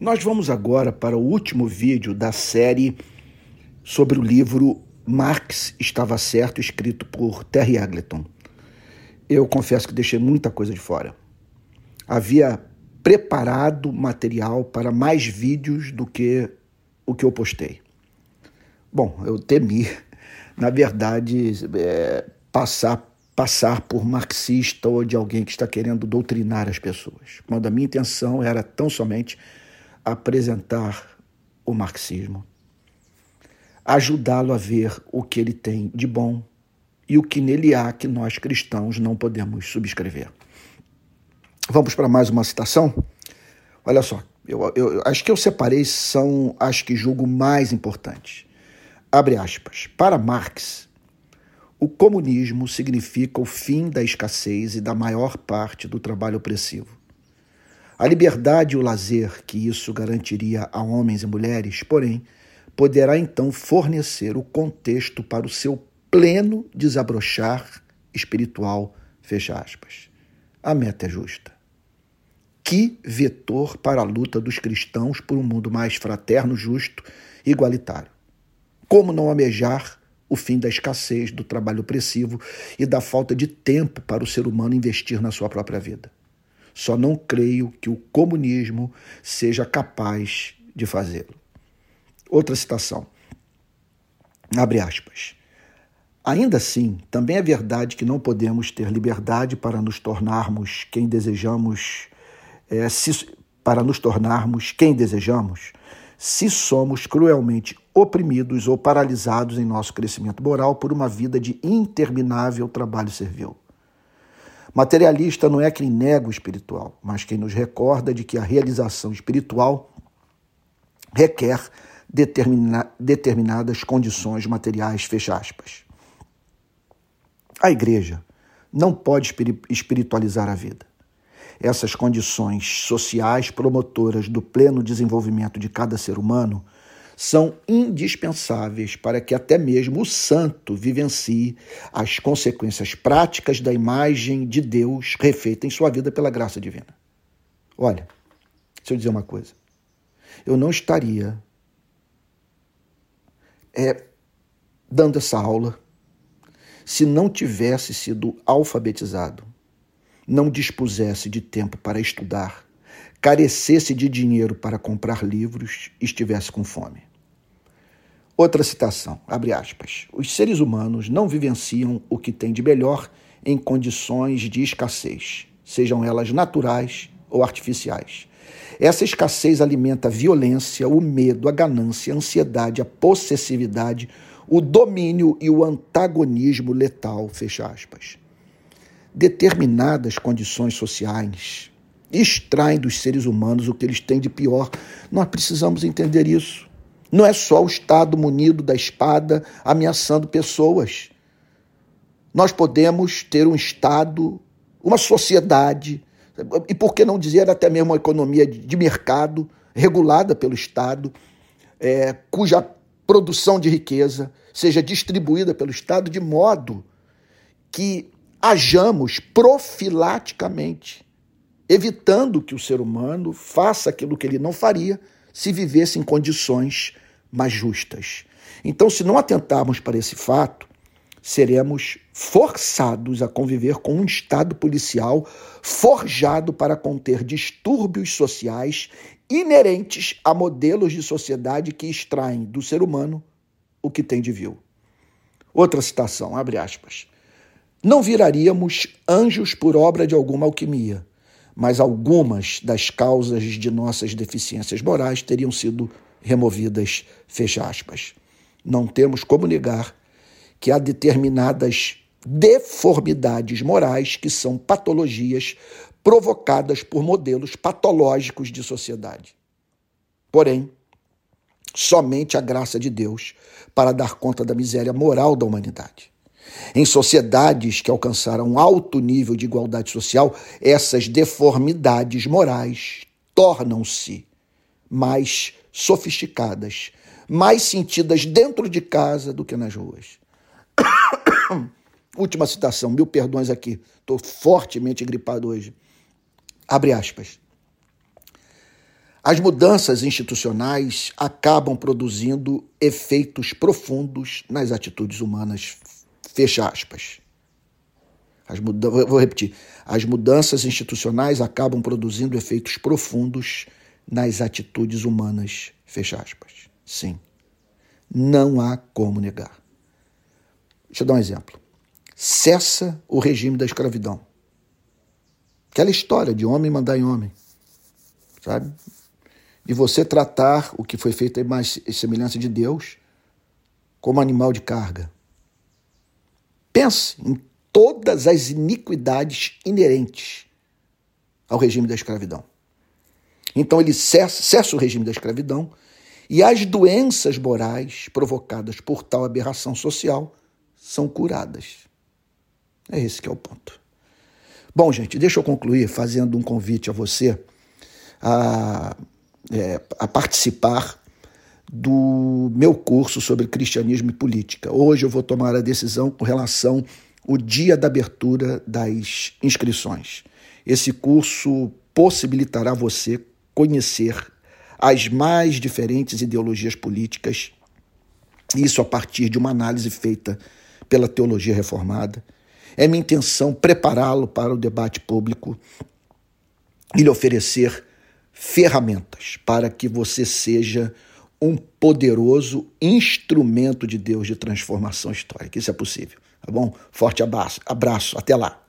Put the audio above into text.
Nós vamos agora para o último vídeo da série sobre o livro Marx Estava Certo, escrito por Terry Eagleton. Eu confesso que deixei muita coisa de fora. Havia preparado material para mais vídeos do que o que eu postei. Bom, eu temi, na verdade, é, passar passar por marxista ou de alguém que está querendo doutrinar as pessoas, quando a minha intenção era tão somente apresentar o marxismo, ajudá-lo a ver o que ele tem de bom e o que nele há que nós cristãos não podemos subscrever. Vamos para mais uma citação? Olha só, eu, eu, as que eu separei são as que julgo mais importantes. Abre aspas. Para Marx, o comunismo significa o fim da escassez e da maior parte do trabalho opressivo. A liberdade e o lazer que isso garantiria a homens e mulheres, porém, poderá então fornecer o contexto para o seu pleno desabrochar espiritual. Fecha aspas. A meta é justa. Que vetor para a luta dos cristãos por um mundo mais fraterno, justo e igualitário. Como não almejar o fim da escassez, do trabalho opressivo e da falta de tempo para o ser humano investir na sua própria vida? Só não creio que o comunismo seja capaz de fazê-lo. Outra citação. Abre aspas. Ainda assim, também é verdade que não podemos ter liberdade para nos tornarmos quem desejamos, é, se, para nos tornarmos quem desejamos, se somos cruelmente oprimidos ou paralisados em nosso crescimento moral por uma vida de interminável trabalho servil. Materialista não é quem nega o espiritual, mas quem nos recorda de que a realização espiritual requer determina, determinadas condições materiais, fecha aspas. A igreja não pode espiritualizar a vida. Essas condições sociais promotoras do pleno desenvolvimento de cada ser humano são indispensáveis para que até mesmo o santo vivencie as consequências práticas da imagem de Deus refeita em sua vida pela graça divina. Olha, deixa eu dizer uma coisa. Eu não estaria é, dando essa aula se não tivesse sido alfabetizado, não dispusesse de tempo para estudar carecesse de dinheiro para comprar livros estivesse com fome. Outra citação, abre aspas. Os seres humanos não vivenciam o que têm de melhor em condições de escassez, sejam elas naturais ou artificiais. Essa escassez alimenta a violência, o medo, a ganância, a ansiedade, a possessividade, o domínio e o antagonismo letal, fecha aspas. Determinadas condições sociais, extraem dos seres humanos o que eles têm de pior. Nós precisamos entender isso. Não é só o Estado munido da espada ameaçando pessoas. Nós podemos ter um Estado, uma sociedade, e por que não dizer até mesmo uma economia de mercado regulada pelo Estado, é, cuja produção de riqueza seja distribuída pelo Estado de modo que hajamos profilaticamente evitando que o ser humano faça aquilo que ele não faria se vivesse em condições mais justas. Então, se não atentarmos para esse fato, seremos forçados a conviver com um Estado policial forjado para conter distúrbios sociais inerentes a modelos de sociedade que extraem do ser humano o que tem de vil. Outra citação, abre aspas. Não viraríamos anjos por obra de alguma alquimia mas algumas das causas de nossas deficiências morais teriam sido removidas, fecha aspas. Não temos como negar que há determinadas deformidades morais que são patologias provocadas por modelos patológicos de sociedade. Porém, somente a graça de Deus para dar conta da miséria moral da humanidade. Em sociedades que alcançaram um alto nível de igualdade social, essas deformidades morais tornam-se mais sofisticadas, mais sentidas dentro de casa do que nas ruas. Última citação, mil perdões aqui, estou fortemente gripado hoje. Abre aspas. As mudanças institucionais acabam produzindo efeitos profundos nas atitudes humanas. Fecha aspas. As vou repetir. As mudanças institucionais acabam produzindo efeitos profundos nas atitudes humanas. Fecha aspas. Sim. Não há como negar. Deixa eu dar um exemplo. Cessa o regime da escravidão. Aquela história de homem mandar em homem. Sabe? E você tratar o que foi feito em mais semelhança de Deus como animal de carga. Pense em todas as iniquidades inerentes ao regime da escravidão. Então ele cessa, cessa o regime da escravidão e as doenças morais provocadas por tal aberração social são curadas. É esse que é o ponto. Bom, gente, deixa eu concluir fazendo um convite a você a, é, a participar do meu curso sobre cristianismo e política. Hoje eu vou tomar a decisão com relação ao dia da abertura das inscrições. Esse curso possibilitará você conhecer as mais diferentes ideologias políticas, isso a partir de uma análise feita pela teologia reformada. É minha intenção prepará-lo para o debate público e lhe oferecer ferramentas para que você seja um poderoso instrumento de Deus de transformação histórica. Isso é possível, tá bom? Forte abraço, abraço, até lá.